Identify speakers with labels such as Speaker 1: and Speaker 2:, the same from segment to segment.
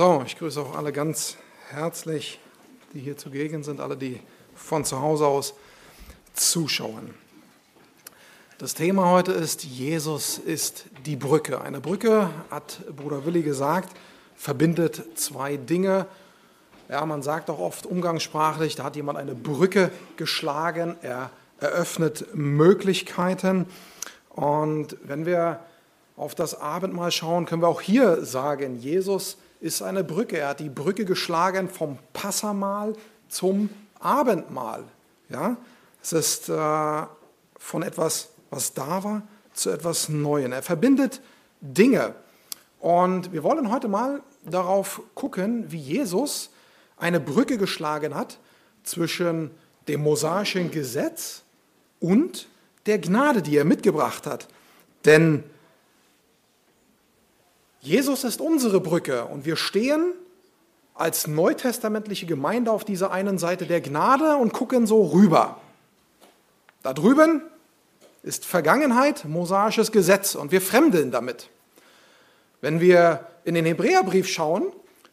Speaker 1: So, ich grüße auch alle ganz herzlich, die hier zugegen sind, alle, die von zu Hause aus zuschauen. Das Thema heute ist, Jesus ist die Brücke. Eine Brücke, hat Bruder Willi gesagt, verbindet zwei Dinge. Ja, man sagt auch oft umgangssprachlich, da hat jemand eine Brücke geschlagen, er eröffnet Möglichkeiten. Und wenn wir auf das Abendmahl schauen, können wir auch hier sagen, Jesus ist eine Brücke. Er hat die Brücke geschlagen vom Passamahl zum Abendmahl. Ja? Es ist äh, von etwas, was da war, zu etwas Neuem. Er verbindet Dinge. Und wir wollen heute mal darauf gucken, wie Jesus eine Brücke geschlagen hat zwischen dem mosaischen Gesetz und der Gnade, die er mitgebracht hat. Denn Jesus ist unsere Brücke und wir stehen als neutestamentliche Gemeinde auf dieser einen Seite der Gnade und gucken so rüber. Da drüben ist Vergangenheit, mosaisches Gesetz und wir fremdeln damit. Wenn wir in den Hebräerbrief schauen,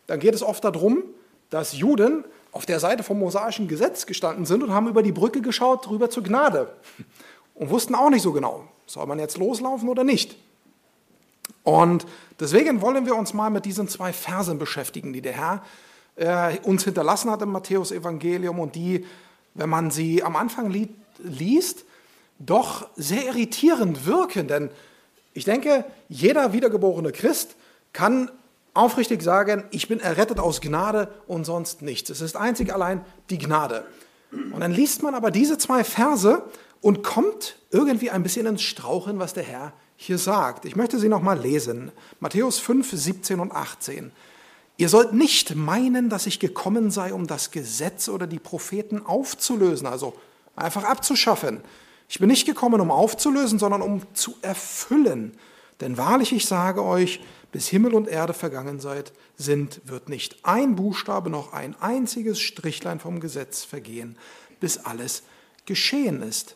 Speaker 1: dann geht es oft darum, dass Juden auf der Seite vom mosaischen Gesetz gestanden sind und haben über die Brücke geschaut, rüber zur Gnade und wussten auch nicht so genau, soll man jetzt loslaufen oder nicht. Und deswegen wollen wir uns mal mit diesen zwei Versen beschäftigen, die der Herr äh, uns hinterlassen hat im Matthäus-Evangelium und die, wenn man sie am Anfang li liest, doch sehr irritierend wirken. Denn ich denke, jeder wiedergeborene Christ kann aufrichtig sagen, ich bin errettet aus Gnade und sonst nichts. Es ist einzig allein die Gnade. Und dann liest man aber diese zwei Verse und kommt irgendwie ein bisschen ins Strauchen, was der Herr hier sagt. Ich möchte sie nochmal lesen. Matthäus 5, 17 und 18. Ihr sollt nicht meinen, dass ich gekommen sei, um das Gesetz oder die Propheten aufzulösen, also einfach abzuschaffen. Ich bin nicht gekommen, um aufzulösen, sondern um zu erfüllen. Denn wahrlich, ich sage euch, bis Himmel und Erde vergangen seid, sind, wird nicht ein Buchstabe noch ein einziges Strichlein vom Gesetz vergehen, bis alles geschehen ist.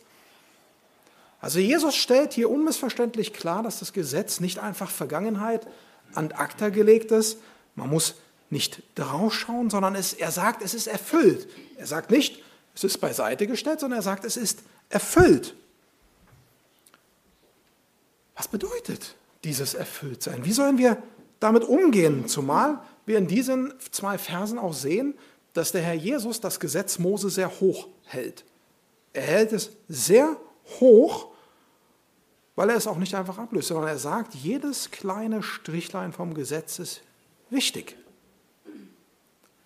Speaker 1: Also Jesus stellt hier unmissverständlich klar, dass das Gesetz nicht einfach Vergangenheit an acta gelegt ist. Man muss nicht draufschauen, sondern es, er sagt, es ist erfüllt. Er sagt nicht, es ist beiseite gestellt, sondern er sagt, es ist erfüllt. Was bedeutet dieses Erfülltsein? Wie sollen wir damit umgehen? Zumal wir in diesen zwei Versen auch sehen, dass der Herr Jesus das Gesetz Mose sehr hoch hält. Er hält es sehr hoch weil er es auch nicht einfach ablöst, sondern er sagt, jedes kleine Strichlein vom Gesetz ist wichtig.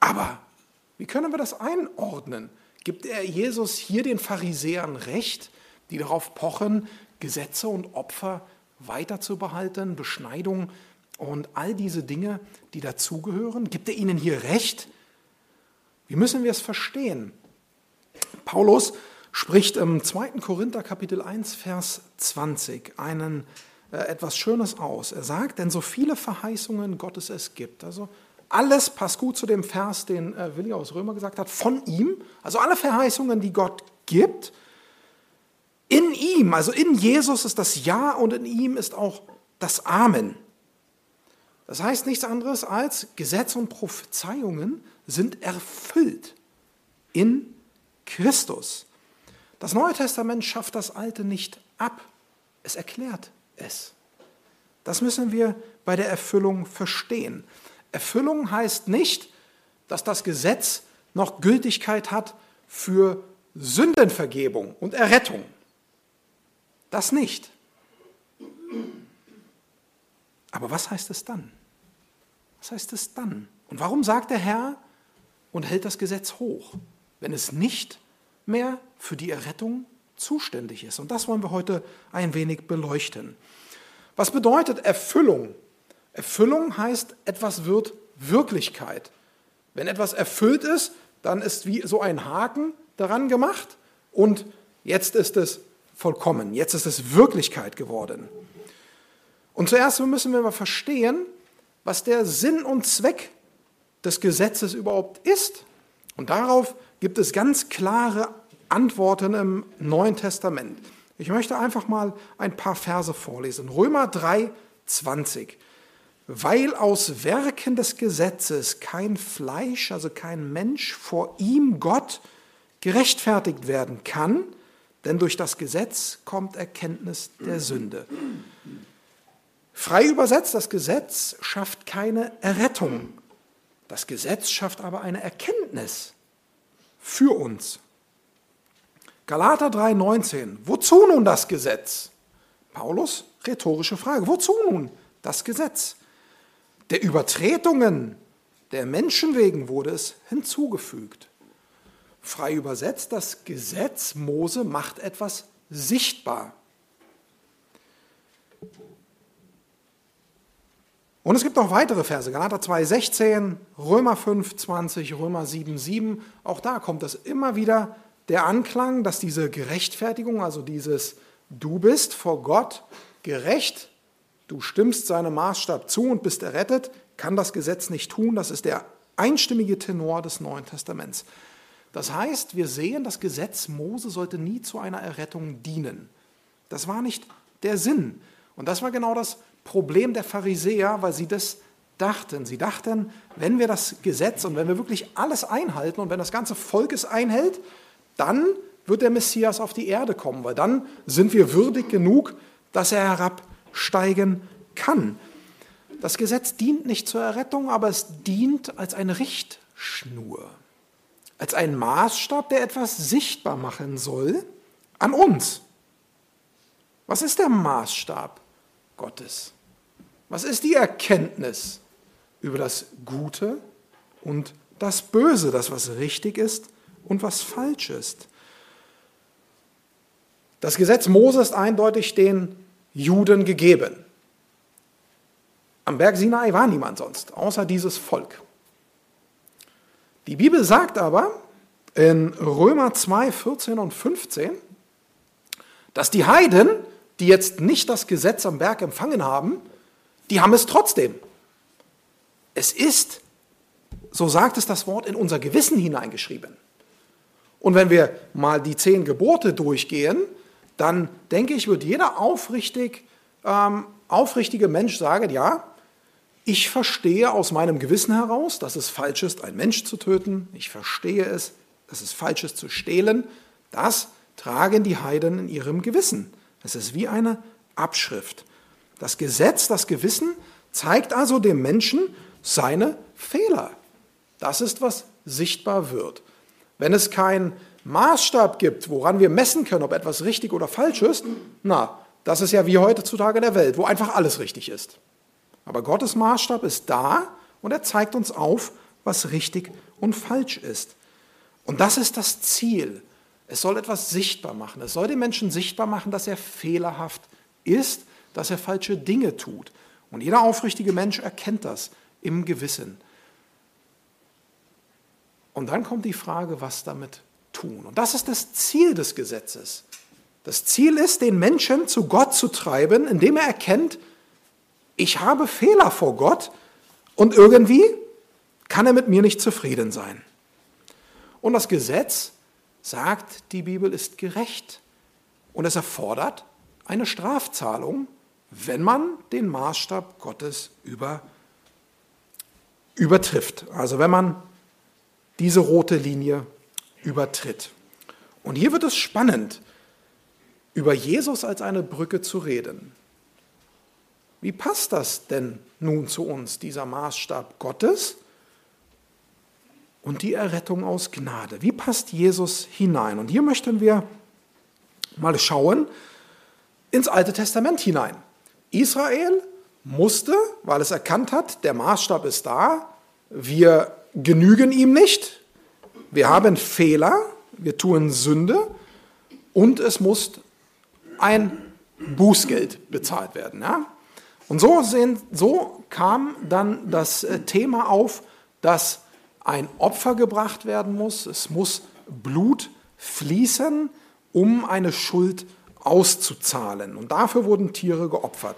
Speaker 1: Aber wie können wir das einordnen? Gibt er Jesus hier den Pharisäern recht, die darauf pochen, Gesetze und Opfer weiterzubehalten, Beschneidung und all diese Dinge, die dazugehören? Gibt er ihnen hier recht? Wie müssen wir es verstehen? Paulus spricht im 2. Korinther Kapitel 1, Vers 20 einen, äh, etwas Schönes aus. Er sagt, denn so viele Verheißungen Gottes es gibt, also alles passt gut zu dem Vers, den äh, Willi aus Römer gesagt hat, von ihm, also alle Verheißungen, die Gott gibt, in ihm, also in Jesus ist das Ja und in ihm ist auch das Amen. Das heißt nichts anderes als Gesetz und Prophezeiungen sind erfüllt in Christus. Das Neue Testament schafft das Alte nicht ab, es erklärt es. Das müssen wir bei der Erfüllung verstehen. Erfüllung heißt nicht, dass das Gesetz noch Gültigkeit hat für Sündenvergebung und Errettung. Das nicht. Aber was heißt es dann? Was heißt es dann? Und warum sagt der Herr und hält das Gesetz hoch, wenn es nicht mehr für die Errettung zuständig ist. Und das wollen wir heute ein wenig beleuchten. Was bedeutet Erfüllung? Erfüllung heißt, etwas wird Wirklichkeit. Wenn etwas erfüllt ist, dann ist wie so ein Haken daran gemacht und jetzt ist es vollkommen, jetzt ist es Wirklichkeit geworden. Und zuerst müssen wir mal verstehen, was der Sinn und Zweck des Gesetzes überhaupt ist. Und darauf gibt es ganz klare Antworten im Neuen Testament. Ich möchte einfach mal ein paar Verse vorlesen. Römer 3, 20. weil aus Werken des Gesetzes kein Fleisch, also kein Mensch vor ihm, Gott, gerechtfertigt werden kann, denn durch das Gesetz kommt Erkenntnis der Sünde. Frei übersetzt, das Gesetz schafft keine Errettung. Das Gesetz schafft aber eine Erkenntnis für uns. Galater 3:19. Wozu nun das Gesetz? Paulus, rhetorische Frage. Wozu nun das Gesetz? Der Übertretungen der Menschen wegen wurde es hinzugefügt. Frei übersetzt, das Gesetz Mose macht etwas sichtbar. Und es gibt noch weitere Verse, Galater 2,16, Römer 5,20, Römer 7,7. Auch da kommt es immer wieder der Anklang, dass diese Gerechtfertigung, also dieses Du bist vor Gott gerecht, du stimmst seinem Maßstab zu und bist errettet, kann das Gesetz nicht tun. Das ist der einstimmige Tenor des Neuen Testaments. Das heißt, wir sehen, das Gesetz Mose sollte nie zu einer Errettung dienen. Das war nicht der Sinn. Und das war genau das Problem der Pharisäer, weil sie das dachten. Sie dachten, wenn wir das Gesetz und wenn wir wirklich alles einhalten und wenn das ganze Volk es einhält, dann wird der Messias auf die Erde kommen, weil dann sind wir würdig genug, dass er herabsteigen kann. Das Gesetz dient nicht zur Errettung, aber es dient als eine Richtschnur, als ein Maßstab, der etwas sichtbar machen soll an uns. Was ist der Maßstab Gottes? Was ist die Erkenntnis über das Gute und das Böse, das was richtig ist und was falsch ist? Das Gesetz Mose ist eindeutig den Juden gegeben. Am Berg Sinai war niemand sonst, außer dieses Volk. Die Bibel sagt aber in Römer 2, 14 und 15, dass die Heiden, die jetzt nicht das Gesetz am Berg empfangen haben, die haben es trotzdem. Es ist, so sagt es das Wort, in unser Gewissen hineingeschrieben. Und wenn wir mal die zehn Gebote durchgehen, dann denke ich, wird jeder aufrichtig, ähm, aufrichtige Mensch sagen, ja, ich verstehe aus meinem Gewissen heraus, dass es falsch ist, einen Mensch zu töten. Ich verstehe es, dass es falsch ist, zu stehlen. Das tragen die Heiden in ihrem Gewissen. Es ist wie eine Abschrift. Das Gesetz, das Gewissen zeigt also dem Menschen seine Fehler. Das ist, was sichtbar wird. Wenn es keinen Maßstab gibt, woran wir messen können, ob etwas richtig oder falsch ist, na, das ist ja wie heutzutage in der Welt, wo einfach alles richtig ist. Aber Gottes Maßstab ist da und er zeigt uns auf, was richtig und falsch ist. Und das ist das Ziel. Es soll etwas sichtbar machen. Es soll den Menschen sichtbar machen, dass er fehlerhaft ist dass er falsche Dinge tut. Und jeder aufrichtige Mensch erkennt das im Gewissen. Und dann kommt die Frage, was damit tun. Und das ist das Ziel des Gesetzes. Das Ziel ist, den Menschen zu Gott zu treiben, indem er erkennt, ich habe Fehler vor Gott und irgendwie kann er mit mir nicht zufrieden sein. Und das Gesetz, sagt die Bibel, ist gerecht und es erfordert eine Strafzahlung wenn man den Maßstab Gottes über, übertrifft. Also wenn man diese rote Linie übertritt. Und hier wird es spannend, über Jesus als eine Brücke zu reden. Wie passt das denn nun zu uns, dieser Maßstab Gottes und die Errettung aus Gnade? Wie passt Jesus hinein? Und hier möchten wir mal schauen ins Alte Testament hinein. Israel musste, weil es erkannt hat, der Maßstab ist da, wir genügen ihm nicht, wir haben Fehler, wir tun Sünde und es muss ein Bußgeld bezahlt werden. Ja? Und so, sehen, so kam dann das äh, Thema auf, dass ein Opfer gebracht werden muss, es muss Blut fließen, um eine Schuld auszuzahlen. Und dafür wurden Tiere geopfert.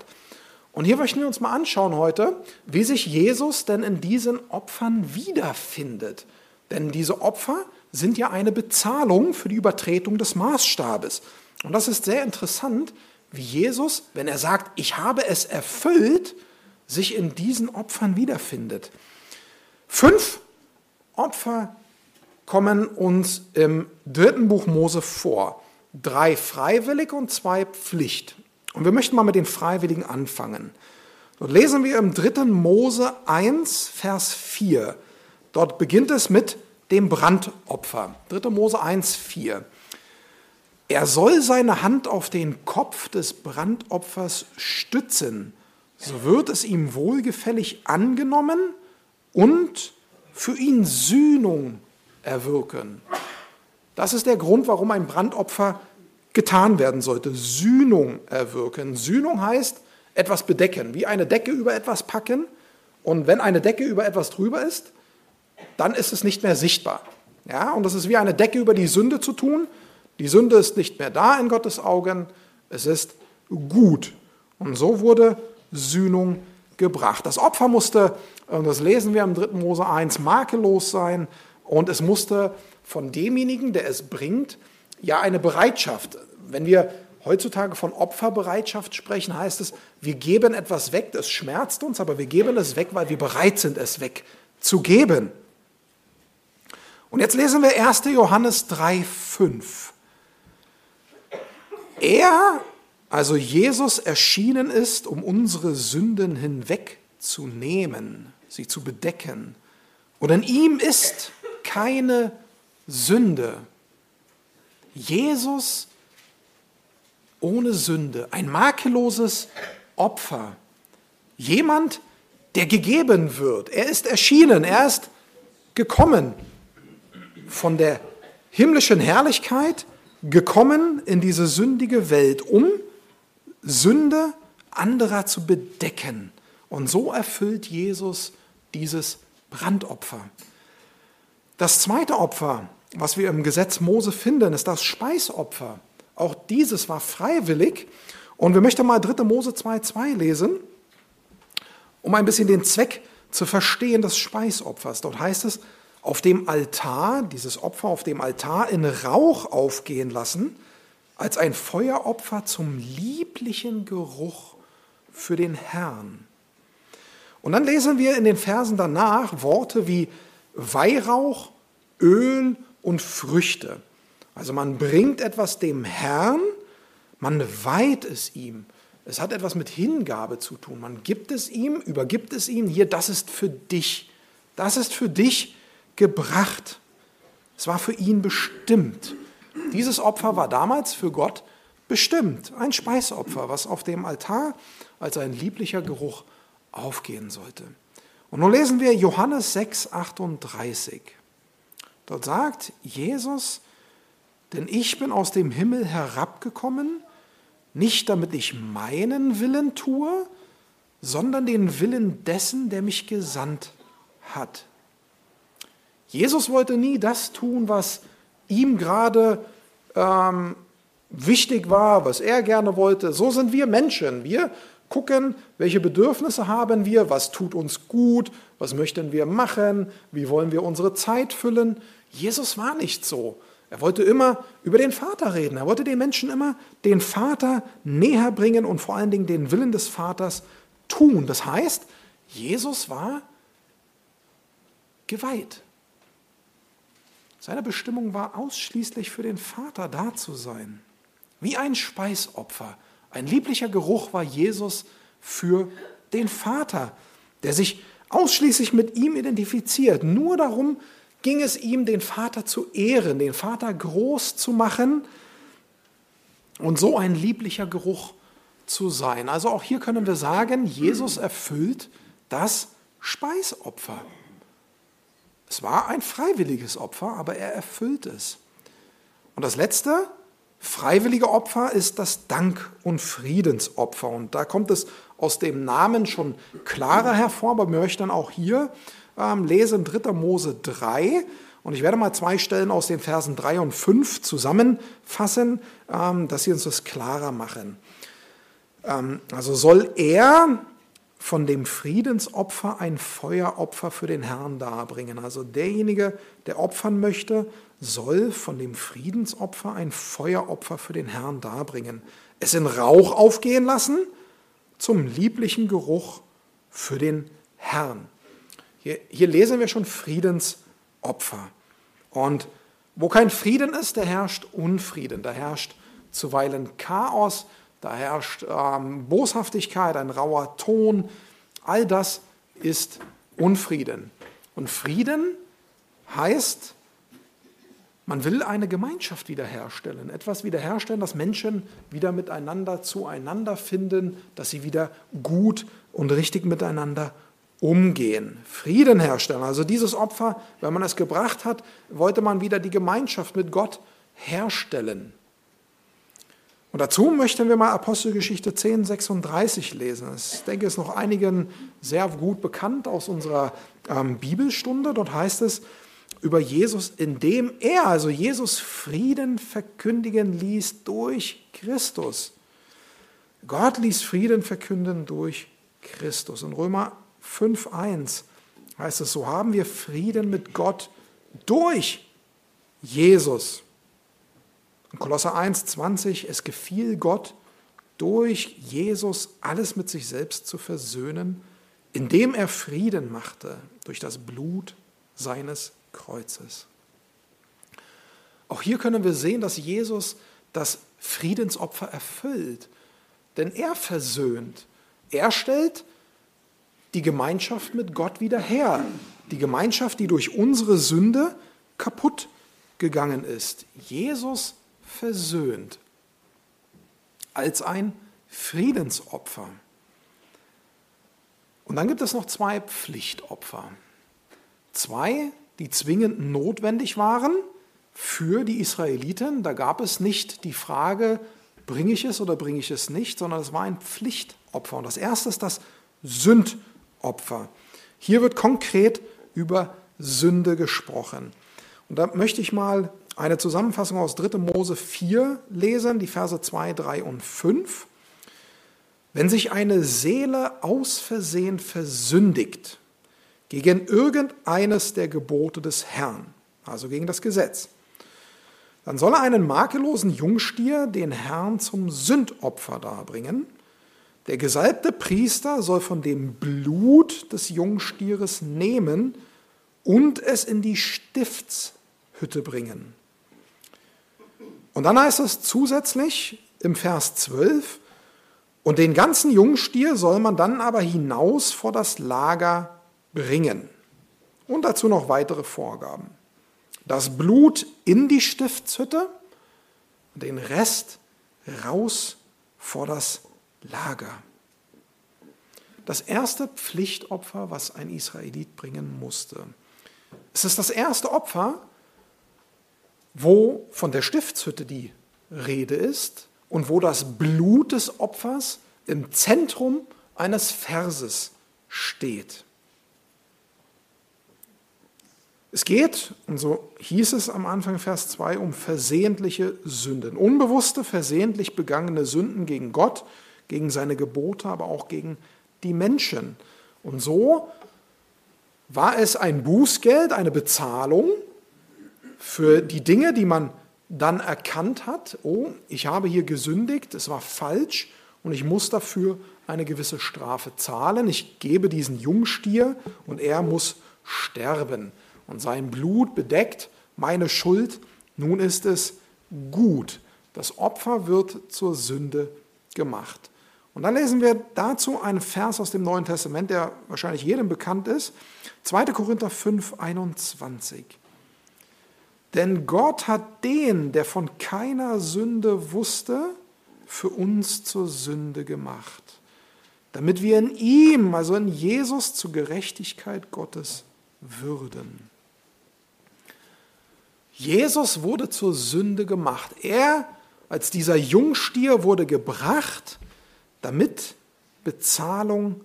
Speaker 1: Und hier möchten wir uns mal anschauen heute, wie sich Jesus denn in diesen Opfern wiederfindet. Denn diese Opfer sind ja eine Bezahlung für die Übertretung des Maßstabes. Und das ist sehr interessant, wie Jesus, wenn er sagt, ich habe es erfüllt, sich in diesen Opfern wiederfindet. Fünf Opfer kommen uns im dritten Buch Mose vor. Drei freiwillig und zwei Pflicht. Und wir möchten mal mit den Freiwilligen anfangen. Dort lesen wir im dritten Mose 1, Vers 4. Dort beginnt es mit dem Brandopfer. 3. Mose 1, 4. Er soll seine Hand auf den Kopf des Brandopfers stützen, so wird es ihm wohlgefällig angenommen und für ihn Sühnung erwirken. Das ist der Grund, warum ein Brandopfer getan werden sollte. Sühnung erwirken. Sühnung heißt etwas bedecken, wie eine Decke über etwas packen. Und wenn eine Decke über etwas drüber ist, dann ist es nicht mehr sichtbar. Ja, und das ist wie eine Decke über die Sünde zu tun. Die Sünde ist nicht mehr da in Gottes Augen. Es ist gut. Und so wurde Sühnung gebracht. Das Opfer musste, und das lesen wir im 3. Mose 1, makellos sein und es musste von demjenigen, der es bringt, ja eine Bereitschaft. Wenn wir heutzutage von Opferbereitschaft sprechen, heißt es, wir geben etwas weg, das schmerzt uns, aber wir geben es weg, weil wir bereit sind, es wegzugeben. Und jetzt lesen wir 1. Johannes 3, 5. Er also Jesus erschienen ist, um unsere Sünden hinwegzunehmen, sie zu bedecken. Und in ihm ist keine Sünde. Jesus ohne Sünde, ein makelloses Opfer. Jemand, der gegeben wird. Er ist erschienen, er ist gekommen von der himmlischen Herrlichkeit, gekommen in diese sündige Welt, um Sünde anderer zu bedecken. Und so erfüllt Jesus dieses Brandopfer. Das zweite Opfer, was wir im Gesetz Mose finden, ist das Speisopfer. Auch dieses war freiwillig. Und wir möchten mal 3. Mose 2,2 lesen, um ein bisschen den Zweck zu verstehen des Speisopfers. Dort heißt es, auf dem Altar, dieses Opfer auf dem Altar in Rauch aufgehen lassen als ein Feueropfer zum lieblichen Geruch für den Herrn. Und dann lesen wir in den Versen danach Worte wie Weihrauch, Öl und Früchte. Also man bringt etwas dem Herrn, man weiht es ihm. Es hat etwas mit Hingabe zu tun. Man gibt es ihm, übergibt es ihm. Hier, das ist für dich. Das ist für dich gebracht. Es war für ihn bestimmt. Dieses Opfer war damals für Gott bestimmt, ein Speisopfer, was auf dem Altar als ein lieblicher Geruch aufgehen sollte. Und nun lesen wir Johannes 6, 38. Dort sagt Jesus, denn ich bin aus dem Himmel herabgekommen, nicht damit ich meinen Willen tue, sondern den Willen dessen, der mich gesandt hat. Jesus wollte nie das tun, was ihm gerade ähm, wichtig war, was er gerne wollte. So sind wir Menschen. Wir gucken, welche Bedürfnisse haben wir, was tut uns gut, was möchten wir machen, wie wollen wir unsere Zeit füllen. Jesus war nicht so. Er wollte immer über den Vater reden. Er wollte den Menschen immer den Vater näher bringen und vor allen Dingen den Willen des Vaters tun. Das heißt, Jesus war geweiht. Seine Bestimmung war ausschließlich für den Vater da zu sein. Wie ein Speisopfer. Ein lieblicher Geruch war Jesus für den Vater, der sich ausschließlich mit ihm identifiziert. Nur darum ging es ihm, den Vater zu ehren, den Vater groß zu machen und so ein lieblicher Geruch zu sein. Also auch hier können wir sagen, Jesus erfüllt das Speisopfer. Es war ein freiwilliges Opfer, aber er erfüllt es. Und das letzte freiwillige Opfer ist das Dank- und Friedensopfer. Und da kommt es aus dem Namen schon klarer hervor, aber wir möchten auch hier ähm, lesen 3. Mose 3. Und ich werde mal zwei Stellen aus den Versen 3 und 5 zusammenfassen, ähm, dass sie uns das klarer machen. Ähm, also soll er von dem Friedensopfer ein Feueropfer für den Herrn darbringen. Also derjenige, der opfern möchte, soll von dem Friedensopfer ein Feueropfer für den Herrn darbringen. Es in Rauch aufgehen lassen zum lieblichen Geruch für den Herrn. Hier, hier lesen wir schon Friedensopfer. Und wo kein Frieden ist, da herrscht Unfrieden, da herrscht zuweilen Chaos, da herrscht ähm, Boshaftigkeit, ein rauer Ton. All das ist Unfrieden. Und Frieden heißt, man will eine Gemeinschaft wiederherstellen, etwas wiederherstellen, dass Menschen wieder miteinander zueinander finden, dass sie wieder gut und richtig miteinander umgehen. Frieden herstellen. Also dieses Opfer, wenn man es gebracht hat, wollte man wieder die Gemeinschaft mit Gott herstellen. Und dazu möchten wir mal Apostelgeschichte 10, 36 lesen. Ich denke, es ist noch einigen sehr gut bekannt aus unserer ähm, Bibelstunde. Dort heißt es über Jesus, indem er, also Jesus, Frieden verkündigen ließ durch Christus. Gott ließ Frieden verkünden durch Christus. In Römer 5, 1 heißt es, so haben wir Frieden mit Gott durch Jesus. In Kolosser 1, 20, es gefiel Gott, durch Jesus alles mit sich selbst zu versöhnen, indem er Frieden machte durch das Blut seines Kreuzes. Auch hier können wir sehen, dass Jesus das Friedensopfer erfüllt, denn er versöhnt. Er stellt die Gemeinschaft mit Gott wieder her. Die Gemeinschaft, die durch unsere Sünde kaputt gegangen ist. Jesus versöhnt als ein Friedensopfer. Und dann gibt es noch zwei Pflichtopfer. Zwei, die zwingend notwendig waren für die Israeliten. Da gab es nicht die Frage, bringe ich es oder bringe ich es nicht, sondern es war ein Pflichtopfer. Und das erste ist das Sündopfer. Hier wird konkret über Sünde gesprochen. Und da möchte ich mal eine Zusammenfassung aus 3. Mose 4 lesen, die Verse 2, 3 und 5. Wenn sich eine Seele aus Versehen versündigt gegen irgendeines der Gebote des Herrn, also gegen das Gesetz, dann soll er einen makellosen Jungstier den Herrn zum Sündopfer darbringen. Der gesalbte Priester soll von dem Blut des Jungstieres nehmen und es in die Stiftshütte bringen. Und dann heißt es zusätzlich im Vers 12, und den ganzen Jungstier soll man dann aber hinaus vor das Lager bringen. Und dazu noch weitere Vorgaben. Das Blut in die Stiftshütte und den Rest raus vor das Lager. Das erste Pflichtopfer, was ein Israelit bringen musste. Es ist das erste Opfer, wo von der Stiftshütte die Rede ist und wo das Blut des Opfers im Zentrum eines Verses steht. Es geht, und so hieß es am Anfang Vers 2, um versehentliche Sünden. Unbewusste, versehentlich begangene Sünden gegen Gott, gegen seine Gebote, aber auch gegen die Menschen. Und so war es ein Bußgeld, eine Bezahlung für die Dinge, die man dann erkannt hat, oh, ich habe hier gesündigt, es war falsch und ich muss dafür eine gewisse Strafe zahlen. Ich gebe diesen Jungstier und er muss sterben. Und sein Blut bedeckt meine Schuld. Nun ist es gut. Das Opfer wird zur Sünde gemacht. Und dann lesen wir dazu einen Vers aus dem Neuen Testament, der wahrscheinlich jedem bekannt ist. 2. Korinther 5, 21. Denn Gott hat den, der von keiner Sünde wusste, für uns zur Sünde gemacht, damit wir in ihm, also in Jesus, zur Gerechtigkeit Gottes würden. Jesus wurde zur Sünde gemacht. Er als dieser Jungstier wurde gebracht, damit Bezahlung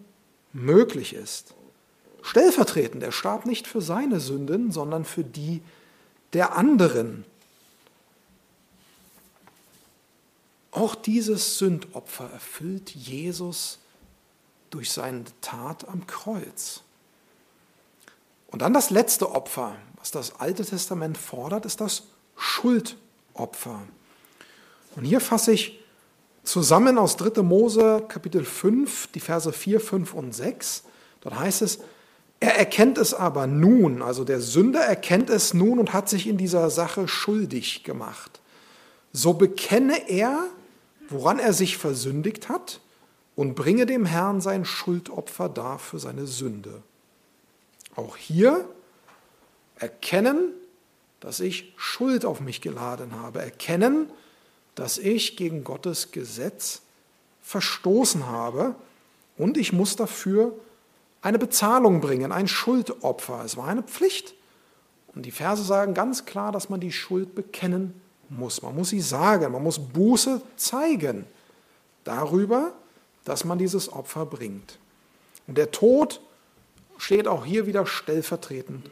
Speaker 1: möglich ist. Stellvertretend, er starb nicht für seine Sünden, sondern für die der anderen. Auch dieses Sündopfer erfüllt Jesus durch seine Tat am Kreuz. Und dann das letzte Opfer, was das Alte Testament fordert, ist das Schuldopfer. Und hier fasse ich zusammen aus 3. Mose Kapitel 5, die Verse 4, 5 und 6. Dort heißt es, er erkennt es aber nun, also der Sünder erkennt es nun und hat sich in dieser Sache schuldig gemacht. So bekenne er, woran er sich versündigt hat, und bringe dem Herrn sein Schuldopfer dar für seine Sünde. Auch hier erkennen, dass ich Schuld auf mich geladen habe, erkennen, dass ich gegen Gottes Gesetz verstoßen habe und ich muss dafür eine Bezahlung bringen, ein Schuldopfer. Es war eine Pflicht. Und die Verse sagen ganz klar, dass man die Schuld bekennen muss. Man muss sie sagen, man muss Buße zeigen darüber, dass man dieses Opfer bringt. Und der Tod steht auch hier wieder stellvertretend.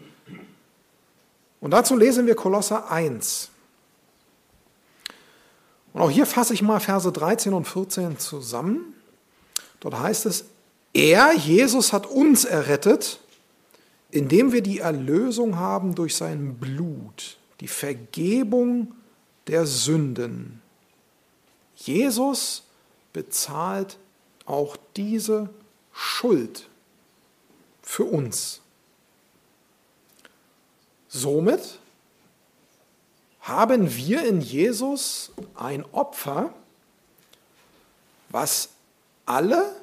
Speaker 1: Und dazu lesen wir Kolosser 1. Und auch hier fasse ich mal Verse 13 und 14 zusammen. Dort heißt es, er, Jesus, hat uns errettet, indem wir die Erlösung haben durch sein Blut, die Vergebung der Sünden. Jesus bezahlt auch diese Schuld für uns. Somit haben wir in Jesus ein Opfer, was alle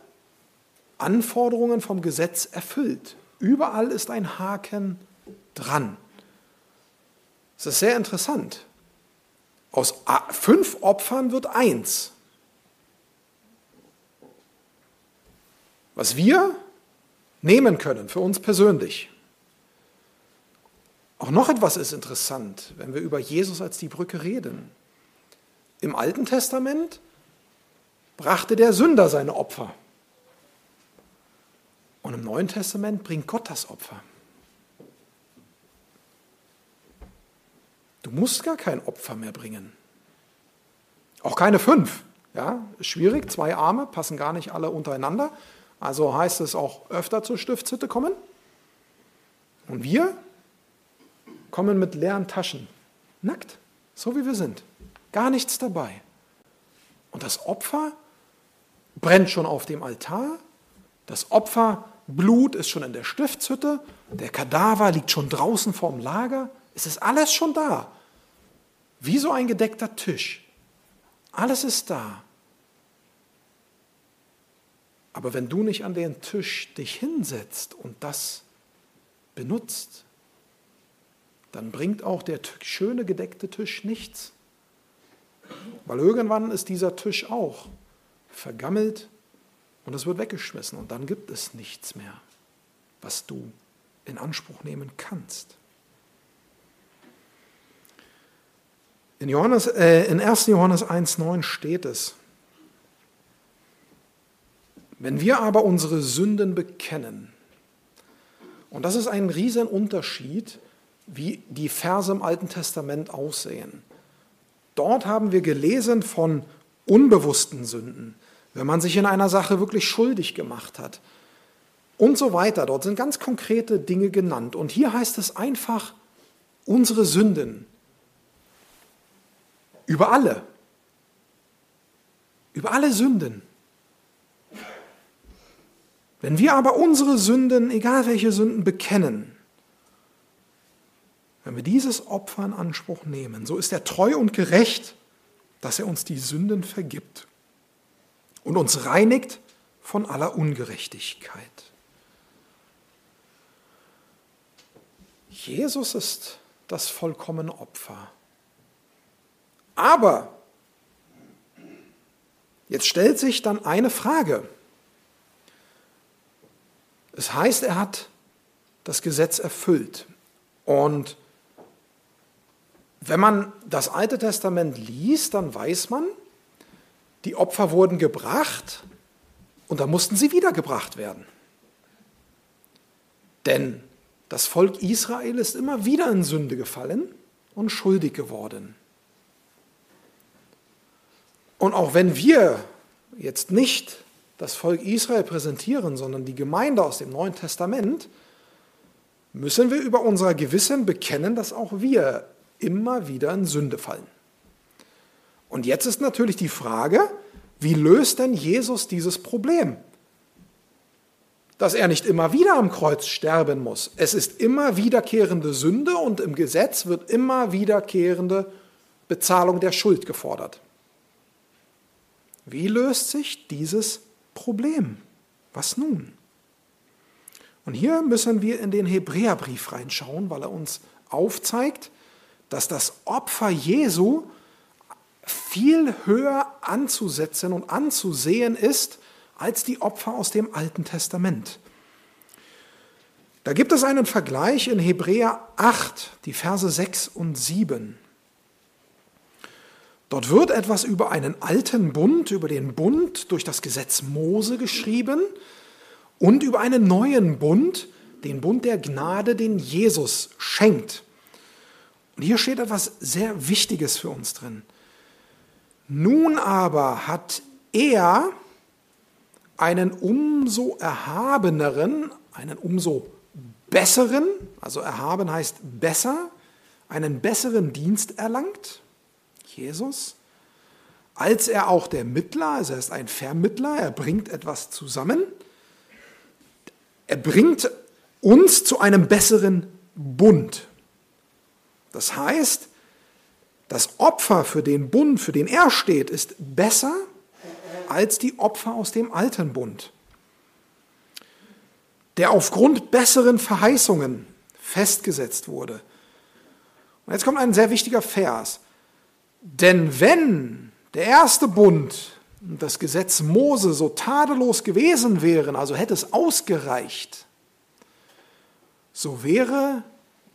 Speaker 1: Anforderungen vom Gesetz erfüllt. Überall ist ein Haken dran. Es ist sehr interessant. Aus fünf Opfern wird eins. Was wir nehmen können für uns persönlich. Auch noch etwas ist interessant, wenn wir über Jesus als die Brücke reden. Im Alten Testament brachte der Sünder seine Opfer. Und im Neuen Testament bringt Gott das Opfer. Du musst gar kein Opfer mehr bringen. Auch keine fünf. Ja, schwierig, zwei Arme passen gar nicht alle untereinander. Also heißt es auch öfter zur Stiftshütte kommen. Und wir kommen mit leeren Taschen, nackt, so wie wir sind. Gar nichts dabei. Und das Opfer brennt schon auf dem Altar. Das Opferblut ist schon in der Stiftshütte. Der Kadaver liegt schon draußen vorm Lager. Es ist alles schon da. Wie so ein gedeckter Tisch. Alles ist da. Aber wenn du nicht an den Tisch dich hinsetzt und das benutzt, dann bringt auch der schöne gedeckte Tisch nichts. Weil irgendwann ist dieser Tisch auch vergammelt und es wird weggeschmissen und dann gibt es nichts mehr, was du in Anspruch nehmen kannst. In, Johannes, äh, in 1. Johannes 1.9 steht es, wenn wir aber unsere Sünden bekennen, und das ist ein Riesenunterschied, wie die Verse im Alten Testament aussehen. Dort haben wir gelesen von unbewussten Sünden, wenn man sich in einer Sache wirklich schuldig gemacht hat und so weiter. Dort sind ganz konkrete Dinge genannt. Und hier heißt es einfach, unsere Sünden über alle, über alle Sünden. Wenn wir aber unsere Sünden, egal welche Sünden, bekennen, wenn wir dieses Opfer in Anspruch nehmen, so ist er treu und gerecht, dass er uns die Sünden vergibt und uns reinigt von aller Ungerechtigkeit. Jesus ist das vollkommene Opfer. Aber jetzt stellt sich dann eine Frage. Es heißt, er hat das Gesetz erfüllt. Und wenn man das Alte Testament liest, dann weiß man, die Opfer wurden gebracht und dann mussten sie wiedergebracht werden. Denn das Volk Israel ist immer wieder in Sünde gefallen und schuldig geworden. Und auch wenn wir jetzt nicht das Volk Israel präsentieren, sondern die Gemeinde aus dem Neuen Testament, müssen wir über unser Gewissen bekennen, dass auch wir immer wieder in Sünde fallen. Und jetzt ist natürlich die Frage, wie löst denn Jesus dieses Problem? dass er nicht immer wieder am Kreuz sterben muss. Es ist immer wiederkehrende Sünde und im Gesetz wird immer wiederkehrende Bezahlung der Schuld gefordert. Wie löst sich dieses Problem? Was nun? Und hier müssen wir in den Hebräerbrief reinschauen, weil er uns aufzeigt, dass das Opfer Jesu viel höher anzusetzen und anzusehen ist als die Opfer aus dem Alten Testament. Da gibt es einen Vergleich in Hebräer 8, die Verse 6 und 7. Dort wird etwas über einen alten Bund, über den Bund durch das Gesetz Mose geschrieben und über einen neuen Bund, den Bund der Gnade, den Jesus schenkt. Und hier steht etwas sehr Wichtiges für uns drin. Nun aber hat er einen umso erhabeneren, einen umso besseren, also erhaben heißt besser, einen besseren Dienst erlangt, Jesus, als er auch der Mittler, also er ist ein Vermittler, er bringt etwas zusammen, er bringt uns zu einem besseren Bund. Das heißt, das Opfer für den Bund, für den er steht, ist besser als die Opfer aus dem alten Bund, der aufgrund besseren Verheißungen festgesetzt wurde. Und jetzt kommt ein sehr wichtiger Vers. Denn wenn der erste Bund und das Gesetz Mose so tadellos gewesen wären, also hätte es ausgereicht, so wäre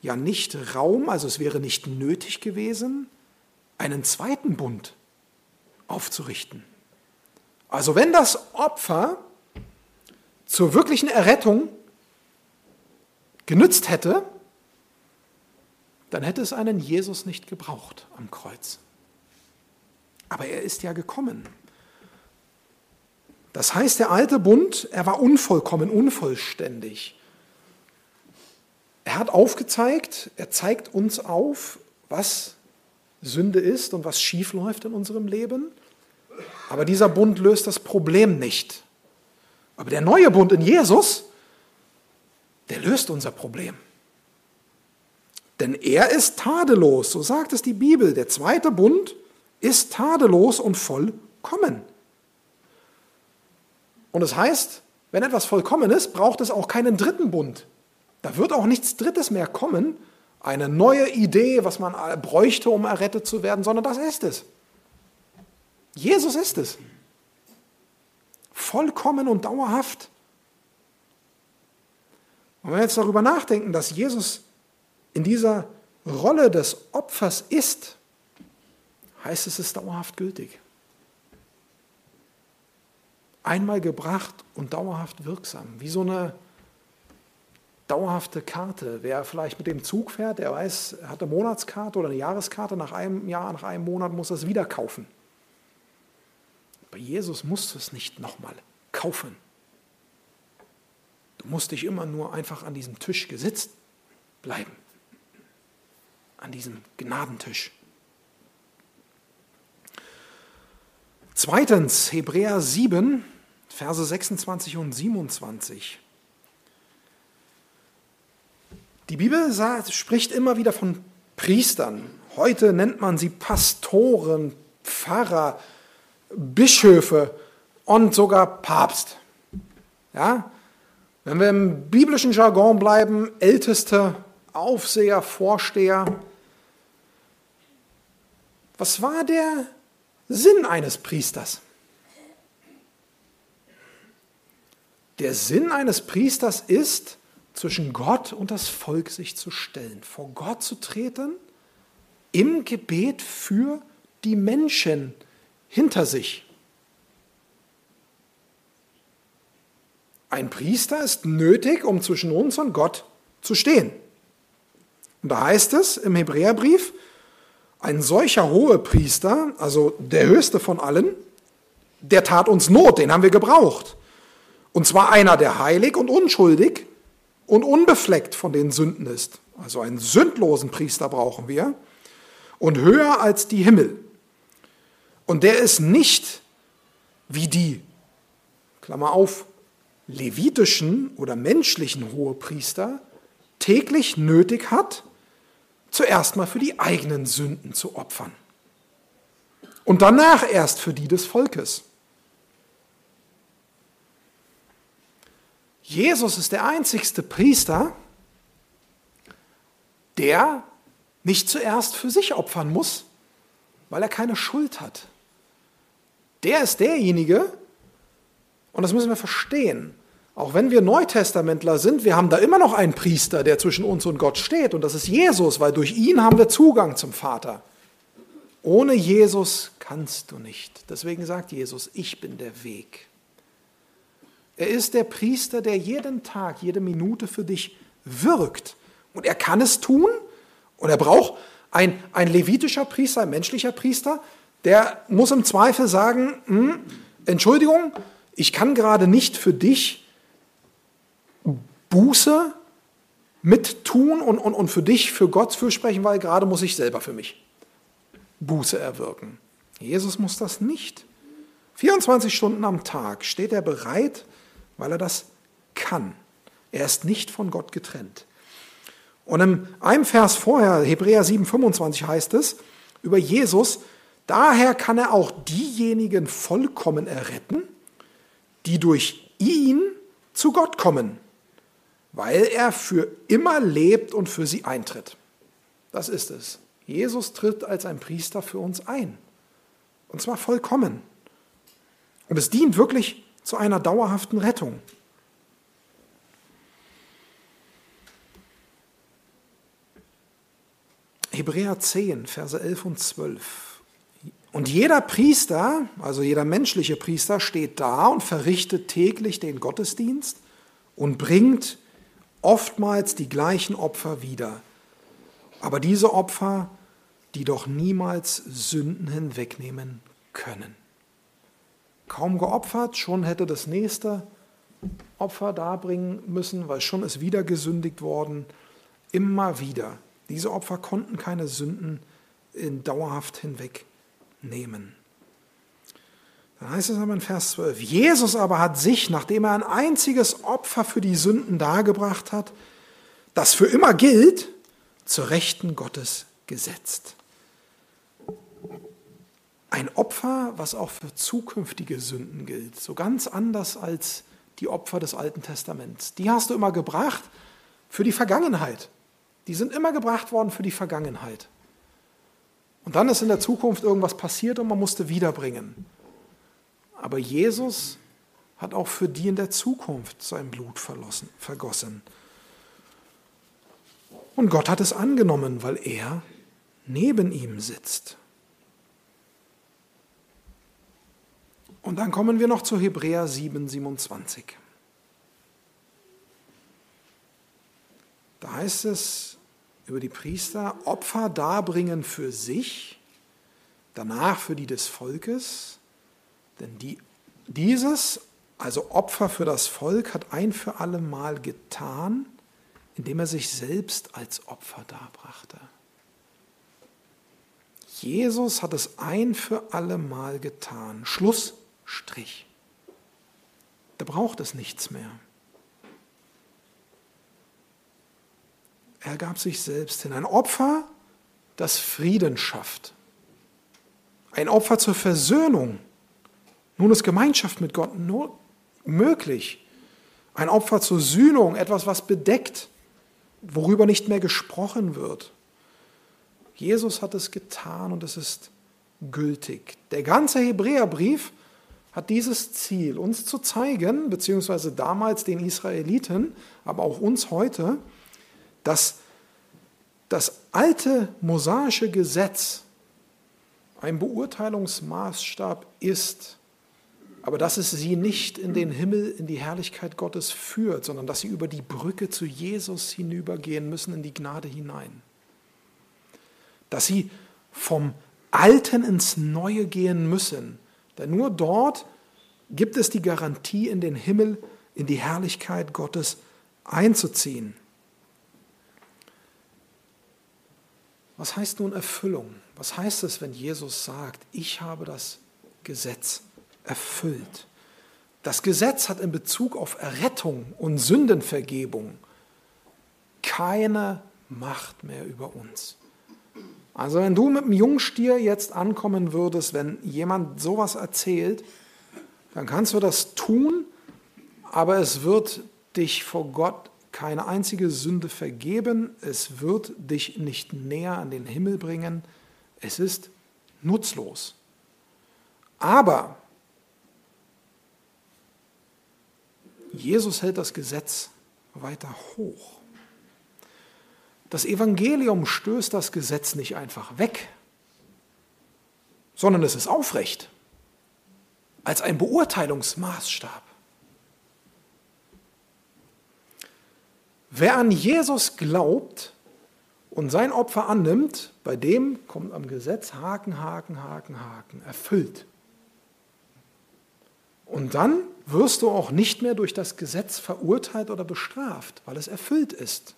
Speaker 1: ja nicht Raum, also es wäre nicht nötig gewesen, einen zweiten Bund aufzurichten. Also wenn das Opfer zur wirklichen Errettung genützt hätte, dann hätte es einen Jesus nicht gebraucht am Kreuz. Aber er ist ja gekommen. Das heißt, der alte Bund, er war unvollkommen, unvollständig. Er hat aufgezeigt, er zeigt uns auf, was Sünde ist und was schief läuft in unserem Leben. Aber dieser Bund löst das Problem nicht. Aber der neue Bund in Jesus, der löst unser Problem. Denn er ist tadellos, so sagt es die Bibel. Der zweite Bund ist tadellos und vollkommen. Und es das heißt, wenn etwas vollkommen ist, braucht es auch keinen dritten Bund. Da wird auch nichts Drittes mehr kommen, eine neue Idee, was man bräuchte, um errettet zu werden, sondern das ist es. Jesus ist es. Vollkommen und dauerhaft. Und wenn wir jetzt darüber nachdenken, dass Jesus in dieser Rolle des Opfers ist, heißt es, es ist dauerhaft gültig. Einmal gebracht und dauerhaft wirksam, wie so eine dauerhafte Karte. Wer vielleicht mit dem Zug fährt, der weiß, er hat eine Monatskarte oder eine Jahreskarte, nach einem Jahr, nach einem Monat muss er es wieder kaufen. Bei Jesus musst du es nicht nochmal kaufen. Du musst dich immer nur einfach an diesem Tisch gesitzt bleiben. An diesem Gnadentisch. Zweitens, Hebräer 7, Verse 26 und 27. Die Bibel spricht immer wieder von Priestern. Heute nennt man sie Pastoren, Pfarrer, Bischöfe und sogar Papst. Ja? Wenn wir im biblischen Jargon bleiben, Älteste, Aufseher, Vorsteher. Was war der Sinn eines Priesters? Der Sinn eines Priesters ist, zwischen Gott und das Volk sich zu stellen, vor Gott zu treten, im Gebet für die Menschen hinter sich. Ein Priester ist nötig, um zwischen uns und Gott zu stehen. Und da heißt es im Hebräerbrief, ein solcher hohe Priester, also der höchste von allen, der tat uns Not, den haben wir gebraucht. Und zwar einer, der heilig und unschuldig und unbefleckt von den Sünden ist. Also einen sündlosen Priester brauchen wir. Und höher als die Himmel. Und der ist nicht wie die, Klammer auf, levitischen oder menschlichen Hohepriester täglich nötig hat, zuerst mal für die eigenen Sünden zu opfern. Und danach erst für die des Volkes. Jesus ist der einzigste Priester, der nicht zuerst für sich opfern muss, weil er keine Schuld hat. Der ist derjenige, und das müssen wir verstehen, auch wenn wir Neutestamentler sind, wir haben da immer noch einen Priester, der zwischen uns und Gott steht, und das ist Jesus, weil durch ihn haben wir Zugang zum Vater. Ohne Jesus kannst du nicht. Deswegen sagt Jesus, ich bin der Weg. Er ist der Priester, der jeden Tag, jede Minute für dich wirkt. Und er kann es tun. Und er braucht ein, ein levitischer Priester, ein menschlicher Priester, der muss im Zweifel sagen, hm, Entschuldigung, ich kann gerade nicht für dich Buße mit tun und, und, und für dich, für Gott fürsprechen, weil gerade muss ich selber für mich Buße erwirken. Jesus muss das nicht. 24 Stunden am Tag steht er bereit, weil er das kann. Er ist nicht von Gott getrennt. Und in einem Vers vorher, Hebräer 7,25 heißt es über Jesus, daher kann er auch diejenigen vollkommen erretten, die durch ihn zu Gott kommen, weil er für immer lebt und für sie eintritt. Das ist es. Jesus tritt als ein Priester für uns ein. Und zwar vollkommen. Und es dient wirklich zu einer dauerhaften Rettung. Hebräer 10, Verse 11 und 12. Und jeder Priester, also jeder menschliche Priester, steht da und verrichtet täglich den Gottesdienst und bringt oftmals die gleichen Opfer wieder. Aber diese Opfer, die doch niemals Sünden hinwegnehmen können. Kaum geopfert, schon hätte das nächste Opfer darbringen müssen, weil schon ist wieder gesündigt worden. Immer wieder. Diese Opfer konnten keine Sünden dauerhaft hinwegnehmen. Dann heißt es aber in Vers 12, Jesus aber hat sich, nachdem er ein einziges Opfer für die Sünden dargebracht hat, das für immer gilt, zur Rechten Gottes gesetzt. Ein Opfer, was auch für zukünftige Sünden gilt, so ganz anders als die Opfer des Alten Testaments. Die hast du immer gebracht für die Vergangenheit. Die sind immer gebracht worden für die Vergangenheit. Und dann ist in der Zukunft irgendwas passiert und man musste wiederbringen. Aber Jesus hat auch für die in der Zukunft sein Blut vergossen. Und Gott hat es angenommen, weil er neben ihm sitzt. Und dann kommen wir noch zu Hebräer 7, 27. Da heißt es über die Priester, Opfer darbringen für sich, danach für die des Volkes, denn die, dieses, also Opfer für das Volk, hat ein für alle Mal getan, indem er sich selbst als Opfer darbrachte. Jesus hat es ein für alle Mal getan. Schlussstrich. Da braucht es nichts mehr. Er gab sich selbst hin. Ein Opfer, das Frieden schafft. Ein Opfer zur Versöhnung. Nun ist Gemeinschaft mit Gott nur möglich. Ein Opfer zur Sühnung, etwas, was bedeckt, worüber nicht mehr gesprochen wird. Jesus hat es getan und es ist gültig. Der ganze Hebräerbrief hat dieses Ziel, uns zu zeigen, beziehungsweise damals den Israeliten, aber auch uns heute, dass das alte mosaische Gesetz ein Beurteilungsmaßstab ist, aber dass es sie nicht in den Himmel, in die Herrlichkeit Gottes führt, sondern dass sie über die Brücke zu Jesus hinübergehen müssen, in die Gnade hinein. Dass sie vom Alten ins Neue gehen müssen, denn nur dort gibt es die Garantie, in den Himmel, in die Herrlichkeit Gottes einzuziehen. Was heißt nun Erfüllung? Was heißt es, wenn Jesus sagt, ich habe das Gesetz erfüllt? Das Gesetz hat in Bezug auf Errettung und Sündenvergebung keine Macht mehr über uns. Also wenn du mit dem Jungstier jetzt ankommen würdest, wenn jemand sowas erzählt, dann kannst du das tun, aber es wird dich vor Gott keine einzige Sünde vergeben, es wird dich nicht näher an den Himmel bringen, es ist nutzlos. Aber Jesus hält das Gesetz weiter hoch. Das Evangelium stößt das Gesetz nicht einfach weg, sondern es ist aufrecht als ein Beurteilungsmaßstab. Wer an Jesus glaubt und sein Opfer annimmt, bei dem kommt am Gesetz Haken, Haken, Haken, Haken, erfüllt. Und dann wirst du auch nicht mehr durch das Gesetz verurteilt oder bestraft, weil es erfüllt ist.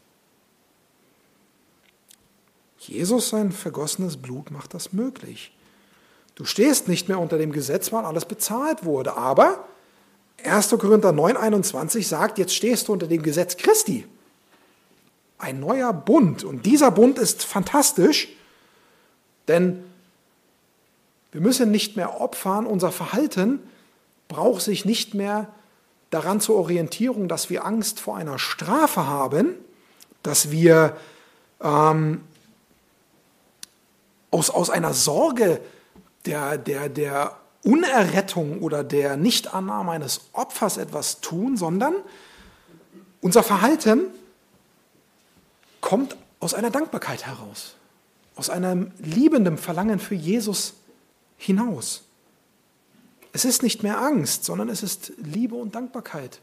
Speaker 1: Jesus, sein vergossenes Blut, macht das möglich. Du stehst nicht mehr unter dem Gesetz, weil alles bezahlt wurde. Aber 1. Korinther 9,21 sagt, jetzt stehst du unter dem Gesetz Christi. Ein neuer Bund. Und dieser Bund ist fantastisch, denn wir müssen nicht mehr opfern. Unser Verhalten braucht sich nicht mehr daran zur Orientierung, dass wir Angst vor einer Strafe haben, dass wir ähm, aus, aus einer Sorge der, der, der Unerrettung oder der Nichtannahme eines Opfers etwas tun, sondern unser Verhalten kommt aus einer Dankbarkeit heraus, aus einem liebenden Verlangen für Jesus hinaus. Es ist nicht mehr Angst, sondern es ist Liebe und Dankbarkeit,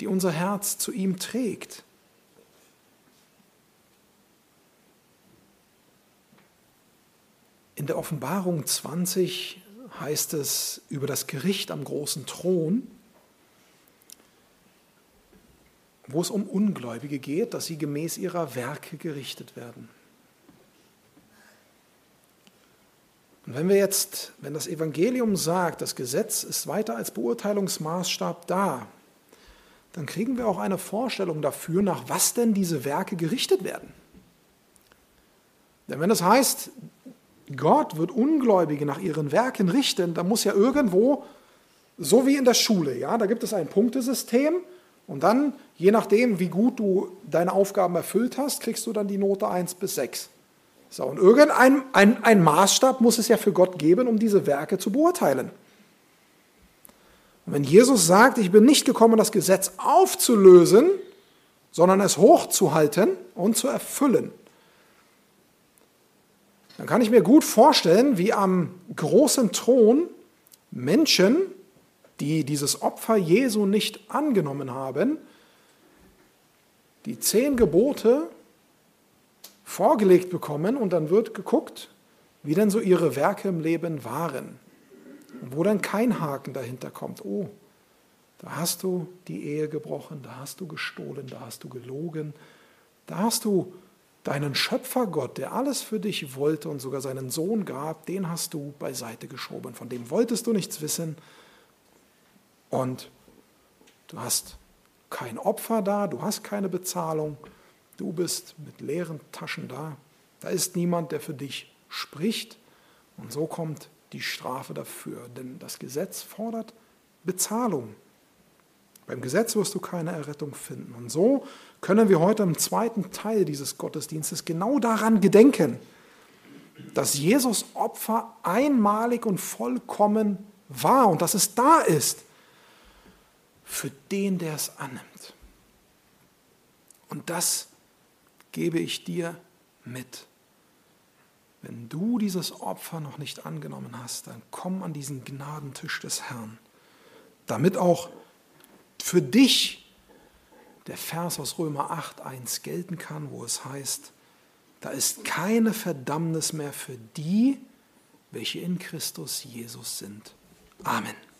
Speaker 1: die unser Herz zu ihm trägt. In der Offenbarung 20 heißt es über das Gericht am großen Thron, wo es um Ungläubige geht, dass sie gemäß ihrer Werke gerichtet werden. Und wenn wir jetzt, wenn das Evangelium sagt, das Gesetz ist weiter als Beurteilungsmaßstab da, dann kriegen wir auch eine Vorstellung dafür, nach was denn diese Werke gerichtet werden. Denn wenn es heißt, Gott wird Ungläubige nach ihren Werken richten, da muss ja irgendwo, so wie in der Schule, ja, da gibt es ein Punktesystem und dann, je nachdem, wie gut du deine Aufgaben erfüllt hast, kriegst du dann die Note 1 bis 6. So, und irgendein ein, ein Maßstab muss es ja für Gott geben, um diese Werke zu beurteilen. Und wenn Jesus sagt, ich bin nicht gekommen, das Gesetz aufzulösen, sondern es hochzuhalten und zu erfüllen, dann kann ich mir gut vorstellen, wie am großen Thron Menschen, die dieses Opfer Jesu nicht angenommen haben, die zehn Gebote vorgelegt bekommen und dann wird geguckt, wie denn so ihre Werke im Leben waren. Und wo dann kein Haken dahinter kommt. Oh, da hast du die Ehe gebrochen, da hast du gestohlen, da hast du gelogen, da hast du Deinen Schöpfergott, der alles für dich wollte und sogar seinen Sohn gab, den hast du beiseite geschoben. Von dem wolltest du nichts wissen. Und du hast kein Opfer da, du hast keine Bezahlung, du bist mit leeren Taschen da. Da ist niemand, der für dich spricht. Und so kommt die Strafe dafür. Denn das Gesetz fordert Bezahlung. Beim Gesetz wirst du keine Errettung finden. Und so können wir heute im zweiten Teil dieses Gottesdienstes genau daran gedenken, dass Jesus Opfer einmalig und vollkommen war und dass es da ist für den, der es annimmt. Und das gebe ich dir mit. Wenn du dieses Opfer noch nicht angenommen hast, dann komm an diesen Gnadentisch des Herrn, damit auch für dich der Vers aus Römer 8, 1 gelten kann, wo es heißt, da ist keine Verdammnis mehr für die, welche in Christus Jesus sind. Amen.